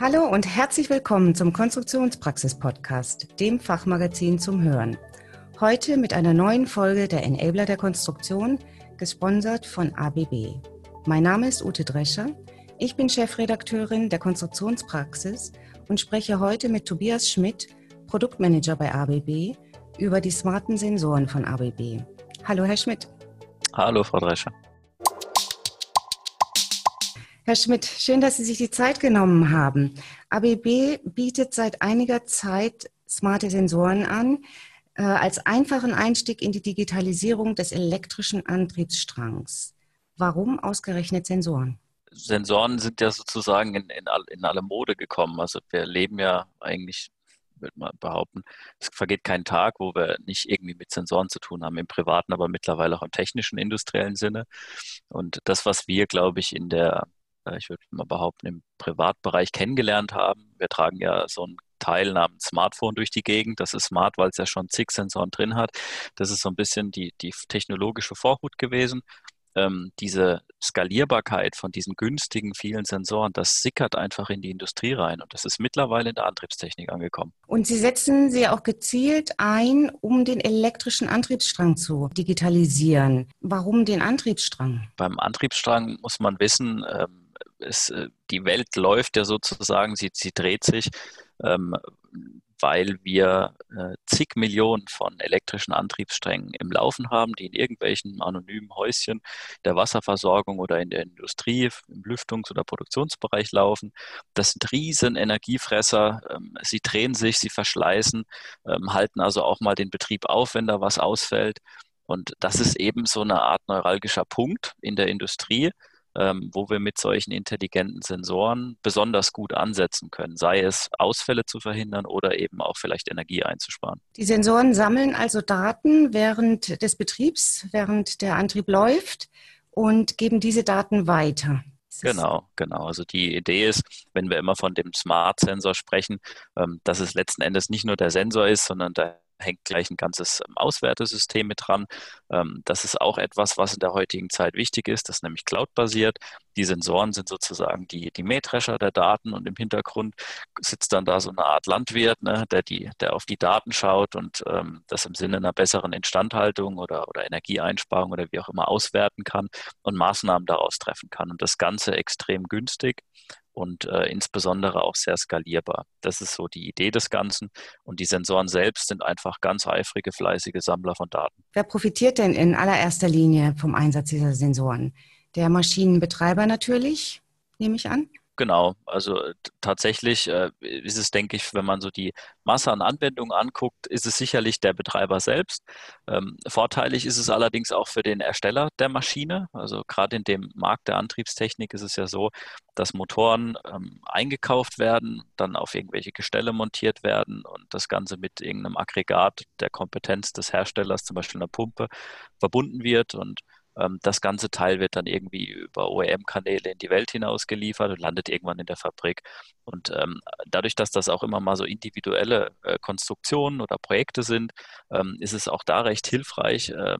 Hallo und herzlich willkommen zum Konstruktionspraxis-Podcast, dem Fachmagazin zum Hören. Heute mit einer neuen Folge der Enabler der Konstruktion, gesponsert von ABB. Mein Name ist Ute Drescher. Ich bin Chefredakteurin der Konstruktionspraxis und spreche heute mit Tobias Schmidt, Produktmanager bei ABB, über die smarten Sensoren von ABB. Hallo, Herr Schmidt. Hallo, Frau Drescher. Herr Schmidt, schön, dass Sie sich die Zeit genommen haben. ABB bietet seit einiger Zeit smarte Sensoren an, äh, als einfachen Einstieg in die Digitalisierung des elektrischen Antriebsstrangs. Warum ausgerechnet Sensoren? Sensoren sind ja sozusagen in, in, in alle Mode gekommen. Also wir leben ja eigentlich würde man behaupten. Es vergeht kein Tag, wo wir nicht irgendwie mit Sensoren zu tun haben, im privaten, aber mittlerweile auch im technischen, industriellen Sinne. Und das, was wir, glaube ich, in der ich würde mal behaupten, im Privatbereich kennengelernt haben. Wir tragen ja so ein Teil namens Smartphone durch die Gegend. Das ist smart, weil es ja schon zig Sensoren drin hat. Das ist so ein bisschen die, die technologische Vorhut gewesen ähm, diese Skalierbarkeit von diesen günstigen vielen Sensoren, das sickert einfach in die Industrie rein und das ist mittlerweile in der Antriebstechnik angekommen. Und Sie setzen sie auch gezielt ein, um den elektrischen Antriebsstrang zu digitalisieren. Warum den Antriebsstrang? Beim Antriebsstrang muss man wissen, ähm, es, äh, die Welt läuft ja sozusagen, sie, sie dreht sich. Ähm, weil wir äh, zig Millionen von elektrischen Antriebssträngen im Laufen haben, die in irgendwelchen anonymen Häuschen der Wasserversorgung oder in der Industrie, im Lüftungs- oder Produktionsbereich laufen. Das sind riesen Energiefresser. Ähm, sie drehen sich, sie verschleißen, ähm, halten also auch mal den Betrieb auf, wenn da was ausfällt. Und das ist eben so eine Art neuralgischer Punkt in der Industrie, ähm, wo wir mit solchen intelligenten Sensoren besonders gut ansetzen können, sei es Ausfälle zu verhindern oder eben auch vielleicht Energie einzusparen. Die Sensoren sammeln also Daten während des Betriebs, während der Antrieb läuft und geben diese Daten weiter. Genau, genau. Also die Idee ist, wenn wir immer von dem Smart-Sensor sprechen, ähm, dass es letzten Endes nicht nur der Sensor ist, sondern der hängt gleich ein ganzes ähm, Auswertesystem mit dran. Ähm, das ist auch etwas, was in der heutigen Zeit wichtig ist. Das ist nämlich cloud-basiert. Die Sensoren sind sozusagen die, die Mähdrescher der Daten und im Hintergrund sitzt dann da so eine Art Landwirt, ne, der, die, der auf die Daten schaut und ähm, das im Sinne einer besseren Instandhaltung oder, oder Energieeinsparung oder wie auch immer auswerten kann und Maßnahmen daraus treffen kann. Und das Ganze extrem günstig und äh, insbesondere auch sehr skalierbar. Das ist so die Idee des Ganzen. Und die Sensoren selbst sind einfach ganz eifrige, fleißige Sammler von Daten. Wer profitiert denn in allererster Linie vom Einsatz dieser Sensoren? Der Maschinenbetreiber natürlich, nehme ich an. Genau, also tatsächlich äh, ist es, denke ich, wenn man so die Masse an Anwendungen anguckt, ist es sicherlich der Betreiber selbst. Ähm, vorteilig ist es allerdings auch für den Ersteller der Maschine. Also gerade in dem Markt der Antriebstechnik ist es ja so, dass Motoren ähm, eingekauft werden, dann auf irgendwelche Gestelle montiert werden und das Ganze mit irgendeinem Aggregat der Kompetenz des Herstellers, zum Beispiel einer Pumpe, verbunden wird und das ganze Teil wird dann irgendwie über OEM-Kanäle in die Welt hinaus geliefert und landet irgendwann in der Fabrik. Und ähm, dadurch, dass das auch immer mal so individuelle äh, Konstruktionen oder Projekte sind, ähm, ist es auch da recht hilfreich, äh,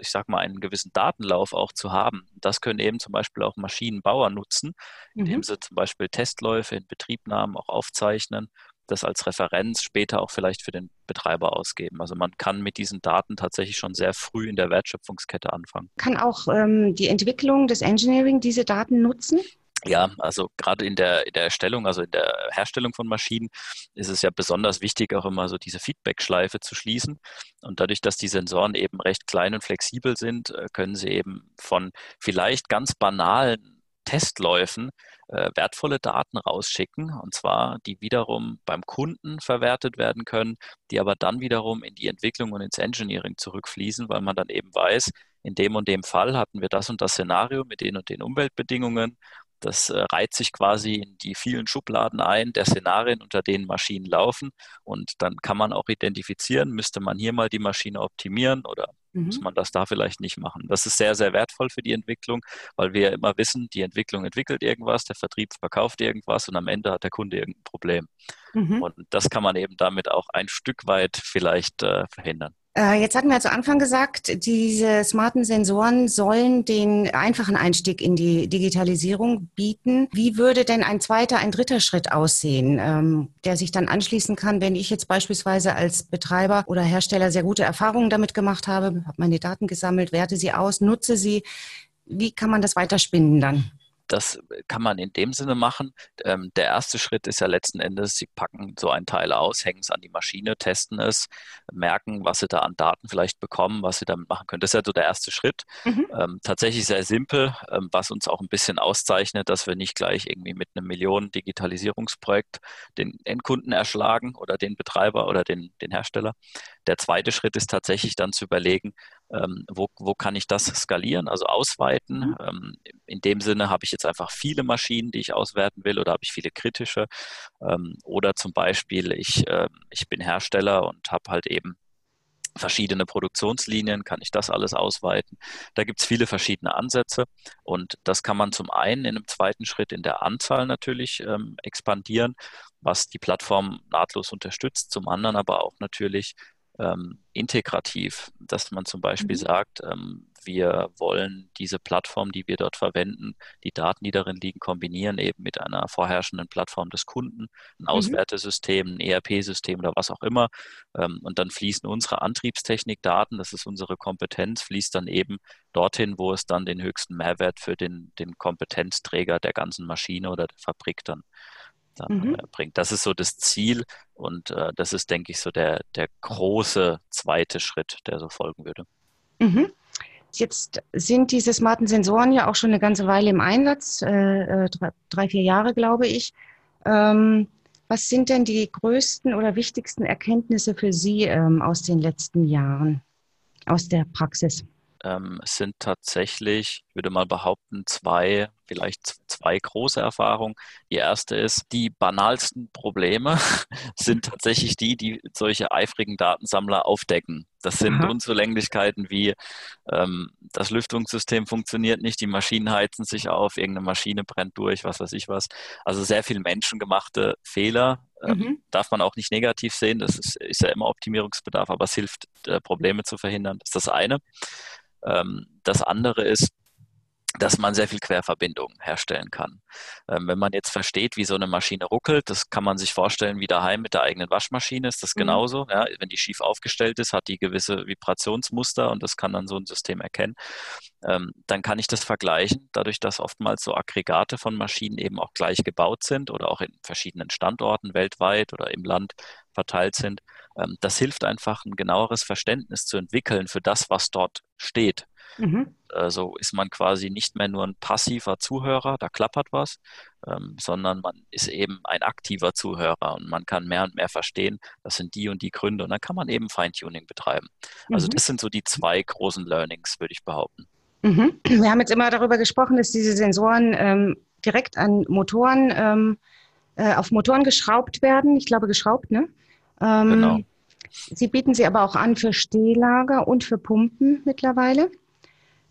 ich sag mal, einen gewissen Datenlauf auch zu haben. Das können eben zum Beispiel auch Maschinenbauer nutzen, indem mhm. sie zum Beispiel Testläufe in Betriebnahmen auch aufzeichnen das als Referenz später auch vielleicht für den Betreiber ausgeben. Also man kann mit diesen Daten tatsächlich schon sehr früh in der Wertschöpfungskette anfangen. Kann auch ähm, die Entwicklung des Engineering diese Daten nutzen? Ja, also gerade in der, in der Erstellung, also in der Herstellung von Maschinen, ist es ja besonders wichtig, auch immer so diese Feedback-Schleife zu schließen. Und dadurch, dass die Sensoren eben recht klein und flexibel sind, äh, können sie eben von vielleicht ganz banalen Testläufen äh, wertvolle Daten rausschicken, und zwar die wiederum beim Kunden verwertet werden können, die aber dann wiederum in die Entwicklung und ins Engineering zurückfließen, weil man dann eben weiß, in dem und dem Fall hatten wir das und das Szenario mit den und den Umweltbedingungen das äh, reiht sich quasi in die vielen Schubladen ein der Szenarien, unter denen Maschinen laufen. Und dann kann man auch identifizieren, müsste man hier mal die Maschine optimieren oder mhm. muss man das da vielleicht nicht machen. Das ist sehr, sehr wertvoll für die Entwicklung, weil wir ja immer wissen, die Entwicklung entwickelt irgendwas, der Vertrieb verkauft irgendwas und am Ende hat der Kunde irgendein Problem. Mhm. Und das kann man eben damit auch ein Stück weit vielleicht äh, verhindern. Äh, jetzt hatten wir zu Anfang gesagt, diese smarten Sensoren sollen den einfachen Einstieg in die Digitalisierung bieten. Wie würde denn ein zweiter, ein dritter Schritt aussehen, ähm, der sich dann anschließen kann, wenn ich jetzt beispielsweise als Betreiber oder Hersteller sehr gute Erfahrungen damit gemacht habe, habe meine Daten gesammelt, werte sie aus, nutze sie. Wie kann man das weiterspinnen dann? Das kann man in dem Sinne machen. Ähm, der erste Schritt ist ja letzten Endes, Sie packen so ein Teil aus, hängen es an die Maschine, testen es, merken, was Sie da an Daten vielleicht bekommen, was Sie damit machen können. Das ist ja so der erste Schritt. Mhm. Ähm, tatsächlich sehr simpel, ähm, was uns auch ein bisschen auszeichnet, dass wir nicht gleich irgendwie mit einem Millionen Digitalisierungsprojekt den Endkunden erschlagen oder den Betreiber oder den, den Hersteller. Der zweite Schritt ist tatsächlich dann zu überlegen, ähm, wo, wo kann ich das skalieren, also ausweiten. Mhm. Ähm, in dem Sinne habe ich jetzt einfach viele Maschinen, die ich auswerten will, oder habe ich viele kritische. Ähm, oder zum Beispiel, ich, äh, ich bin Hersteller und habe halt eben verschiedene Produktionslinien, kann ich das alles ausweiten. Da gibt es viele verschiedene Ansätze und das kann man zum einen in einem zweiten Schritt in der Anzahl natürlich ähm, expandieren, was die Plattform nahtlos unterstützt, zum anderen aber auch natürlich ähm, integrativ, dass man zum Beispiel mhm. sagt, ähm, wir wollen diese Plattform, die wir dort verwenden, die Daten, die darin liegen, kombinieren eben mit einer vorherrschenden Plattform des Kunden, ein mhm. Auswertesystem, ein ERP-System oder was auch immer. Ähm, und dann fließen unsere Antriebstechnikdaten, das ist unsere Kompetenz, fließt dann eben dorthin, wo es dann den höchsten Mehrwert für den, den Kompetenzträger der ganzen Maschine oder der Fabrik dann dann mhm. äh, bringt. Das ist so das Ziel und äh, das ist, denke ich, so der, der große zweite Schritt, der so folgen würde. Mhm. Jetzt sind diese smarten Sensoren ja auch schon eine ganze Weile im Einsatz, äh, äh drei, drei, vier Jahre, glaube ich. Ähm, was sind denn die größten oder wichtigsten Erkenntnisse für Sie ähm, aus den letzten Jahren, aus der Praxis? Ähm, es sind tatsächlich, ich würde mal behaupten, zwei, vielleicht zwei große Erfahrungen. Die erste ist, die banalsten Probleme sind tatsächlich die, die solche eifrigen Datensammler aufdecken. Das sind Aha. Unzulänglichkeiten wie ähm, das Lüftungssystem funktioniert nicht, die Maschinen heizen sich auf, irgendeine Maschine brennt durch, was weiß ich was. Also sehr viel menschengemachte Fehler. Ähm, mhm. Darf man auch nicht negativ sehen, das ist, ist ja immer Optimierungsbedarf, aber es hilft, äh, Probleme zu verhindern. Das ist das eine. Ähm, das andere ist, dass man sehr viel Querverbindungen herstellen kann. Ähm, wenn man jetzt versteht, wie so eine Maschine ruckelt, das kann man sich vorstellen, wie daheim mit der eigenen Waschmaschine ist das mhm. genauso. Ja, wenn die schief aufgestellt ist, hat die gewisse Vibrationsmuster und das kann dann so ein System erkennen. Ähm, dann kann ich das vergleichen, dadurch, dass oftmals so Aggregate von Maschinen eben auch gleich gebaut sind oder auch in verschiedenen Standorten weltweit oder im Land verteilt sind. Ähm, das hilft einfach, ein genaueres Verständnis zu entwickeln für das, was dort steht. Mhm. Also ist man quasi nicht mehr nur ein passiver Zuhörer, da klappert was, ähm, sondern man ist eben ein aktiver Zuhörer und man kann mehr und mehr verstehen, das sind die und die Gründe und dann kann man eben Feintuning betreiben. Also mhm. das sind so die zwei großen Learnings, würde ich behaupten. Mhm. Wir haben jetzt immer darüber gesprochen, dass diese Sensoren ähm, direkt an Motoren, ähm, äh, auf Motoren geschraubt werden. Ich glaube geschraubt, ne? Ähm, genau. Sie bieten sie aber auch an für Stehlager und für Pumpen mittlerweile.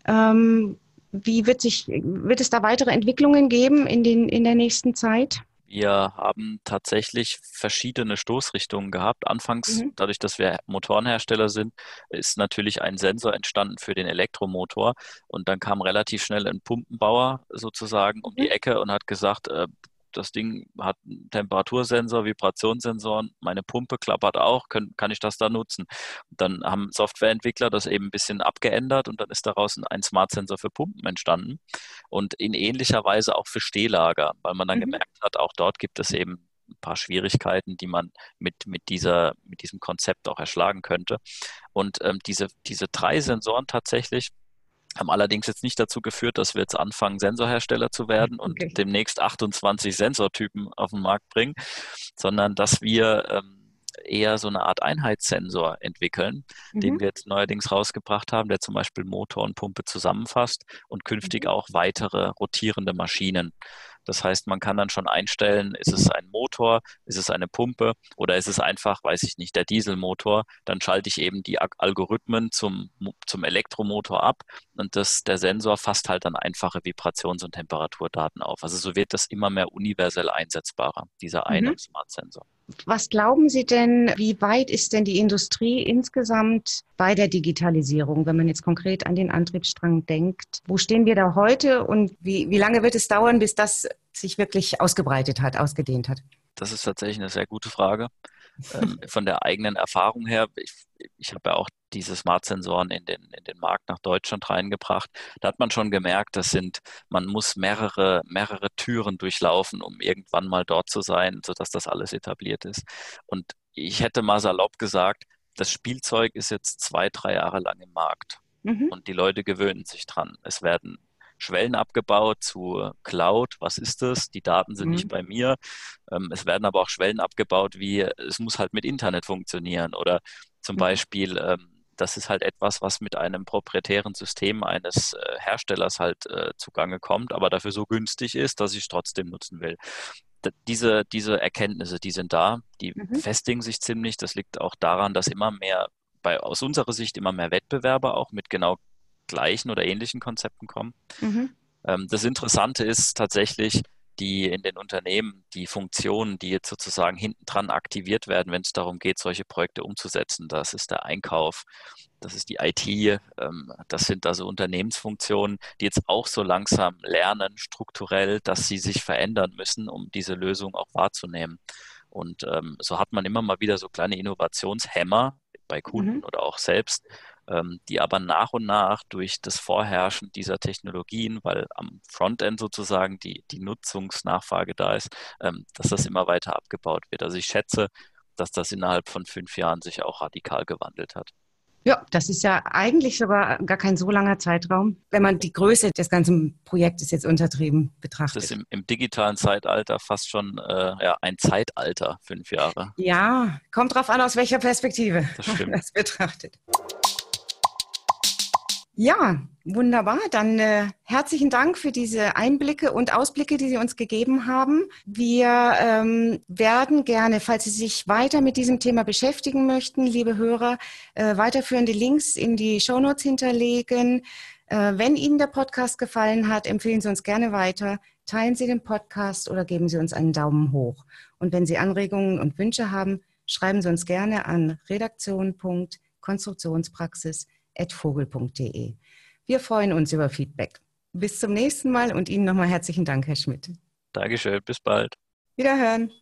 Ähm, wie wird sich, wird es da weitere Entwicklungen geben in, den, in der nächsten Zeit? Wir haben tatsächlich verschiedene Stoßrichtungen gehabt. Anfangs, mhm. dadurch, dass wir Motorenhersteller sind, ist natürlich ein Sensor entstanden für den Elektromotor. Und dann kam relativ schnell ein Pumpenbauer sozusagen um die mhm. Ecke und hat gesagt, äh, das Ding hat einen Temperatursensor, Vibrationssensoren, meine Pumpe klappert auch, können, kann ich das da nutzen? dann haben Softwareentwickler das eben ein bisschen abgeändert und dann ist daraus ein Smart-Sensor für Pumpen entstanden und in ähnlicher Weise auch für Stehlager, weil man dann mhm. gemerkt hat, auch dort gibt es eben ein paar Schwierigkeiten, die man mit, mit, dieser, mit diesem Konzept auch erschlagen könnte. Und ähm, diese, diese drei Sensoren tatsächlich, haben allerdings jetzt nicht dazu geführt, dass wir jetzt anfangen, Sensorhersteller zu werden und okay. demnächst 28 Sensortypen auf den Markt bringen, sondern dass wir ähm, eher so eine Art Einheitssensor entwickeln, mhm. den wir jetzt neuerdings rausgebracht haben, der zum Beispiel Motor und Pumpe zusammenfasst und künftig mhm. auch weitere rotierende Maschinen. Das heißt, man kann dann schon einstellen, ist es ein Motor, ist es eine Pumpe oder ist es einfach, weiß ich nicht, der Dieselmotor. Dann schalte ich eben die Algorithmen zum, zum Elektromotor ab und das, der Sensor fasst halt dann einfache Vibrations- und Temperaturdaten auf. Also so wird das immer mehr universell einsetzbarer, dieser eine mhm. Smart-Sensor. Was glauben Sie denn, wie weit ist denn die Industrie insgesamt bei der Digitalisierung, wenn man jetzt konkret an den Antriebsstrang denkt? Wo stehen wir da heute und wie, wie lange wird es dauern, bis das sich wirklich ausgebreitet hat, ausgedehnt hat? Das ist tatsächlich eine sehr gute Frage. Ähm, von der eigenen Erfahrung her, ich, ich habe ja auch diese Smart-Sensoren in den, in den Markt nach Deutschland reingebracht. Da hat man schon gemerkt, das sind, man muss mehrere, mehrere Türen durchlaufen, um irgendwann mal dort zu sein, sodass das alles etabliert ist. Und ich hätte mal salopp gesagt, das Spielzeug ist jetzt zwei, drei Jahre lang im Markt. Mhm. Und die Leute gewöhnen sich dran. Es werden Schwellen abgebaut zu Cloud. Was ist das? Die Daten sind mhm. nicht bei mir. Ähm, es werden aber auch Schwellen abgebaut, wie es muss halt mit Internet funktionieren oder zum mhm. Beispiel ähm, das ist halt etwas, was mit einem proprietären System eines äh, Herstellers halt äh, zugange kommt, aber dafür so günstig ist, dass ich es trotzdem nutzen will. D diese, diese Erkenntnisse, die sind da, die mhm. festigen sich ziemlich. Das liegt auch daran, dass immer mehr, bei, aus unserer Sicht immer mehr Wettbewerber auch mit genau gleichen oder ähnlichen Konzepten kommen. Mhm. Ähm, das Interessante ist tatsächlich, die in den Unternehmen, die Funktionen, die jetzt sozusagen hinten dran aktiviert werden, wenn es darum geht, solche Projekte umzusetzen. Das ist der Einkauf, das ist die IT, ähm, das sind also Unternehmensfunktionen, die jetzt auch so langsam lernen, strukturell, dass sie sich verändern müssen, um diese Lösung auch wahrzunehmen. Und ähm, so hat man immer mal wieder so kleine Innovationshämmer bei Kunden mhm. oder auch selbst, die aber nach und nach durch das Vorherrschen dieser Technologien, weil am Frontend sozusagen die, die Nutzungsnachfrage da ist, ähm, dass das immer weiter abgebaut wird. Also ich schätze, dass das innerhalb von fünf Jahren sich auch radikal gewandelt hat. Ja, das ist ja eigentlich sogar gar kein so langer Zeitraum, wenn man die Größe des ganzen Projektes jetzt untertrieben betrachtet. Das ist im, im digitalen Zeitalter fast schon äh, ja, ein Zeitalter, fünf Jahre. Ja, kommt drauf an, aus welcher Perspektive man das betrachtet. Ja, wunderbar. Dann äh, herzlichen Dank für diese Einblicke und Ausblicke, die Sie uns gegeben haben. Wir ähm, werden gerne, falls Sie sich weiter mit diesem Thema beschäftigen möchten, liebe Hörer, äh, weiterführende Links in die Shownotes hinterlegen. Äh, wenn Ihnen der Podcast gefallen hat, empfehlen Sie uns gerne weiter. Teilen Sie den Podcast oder geben Sie uns einen Daumen hoch. Und wenn Sie Anregungen und Wünsche haben, schreiben Sie uns gerne an redaktion.konstruktionspraxis vogel.de. Wir freuen uns über Feedback. Bis zum nächsten Mal und Ihnen nochmal herzlichen Dank, Herr Schmidt. Dankeschön, bis bald. Wiederhören.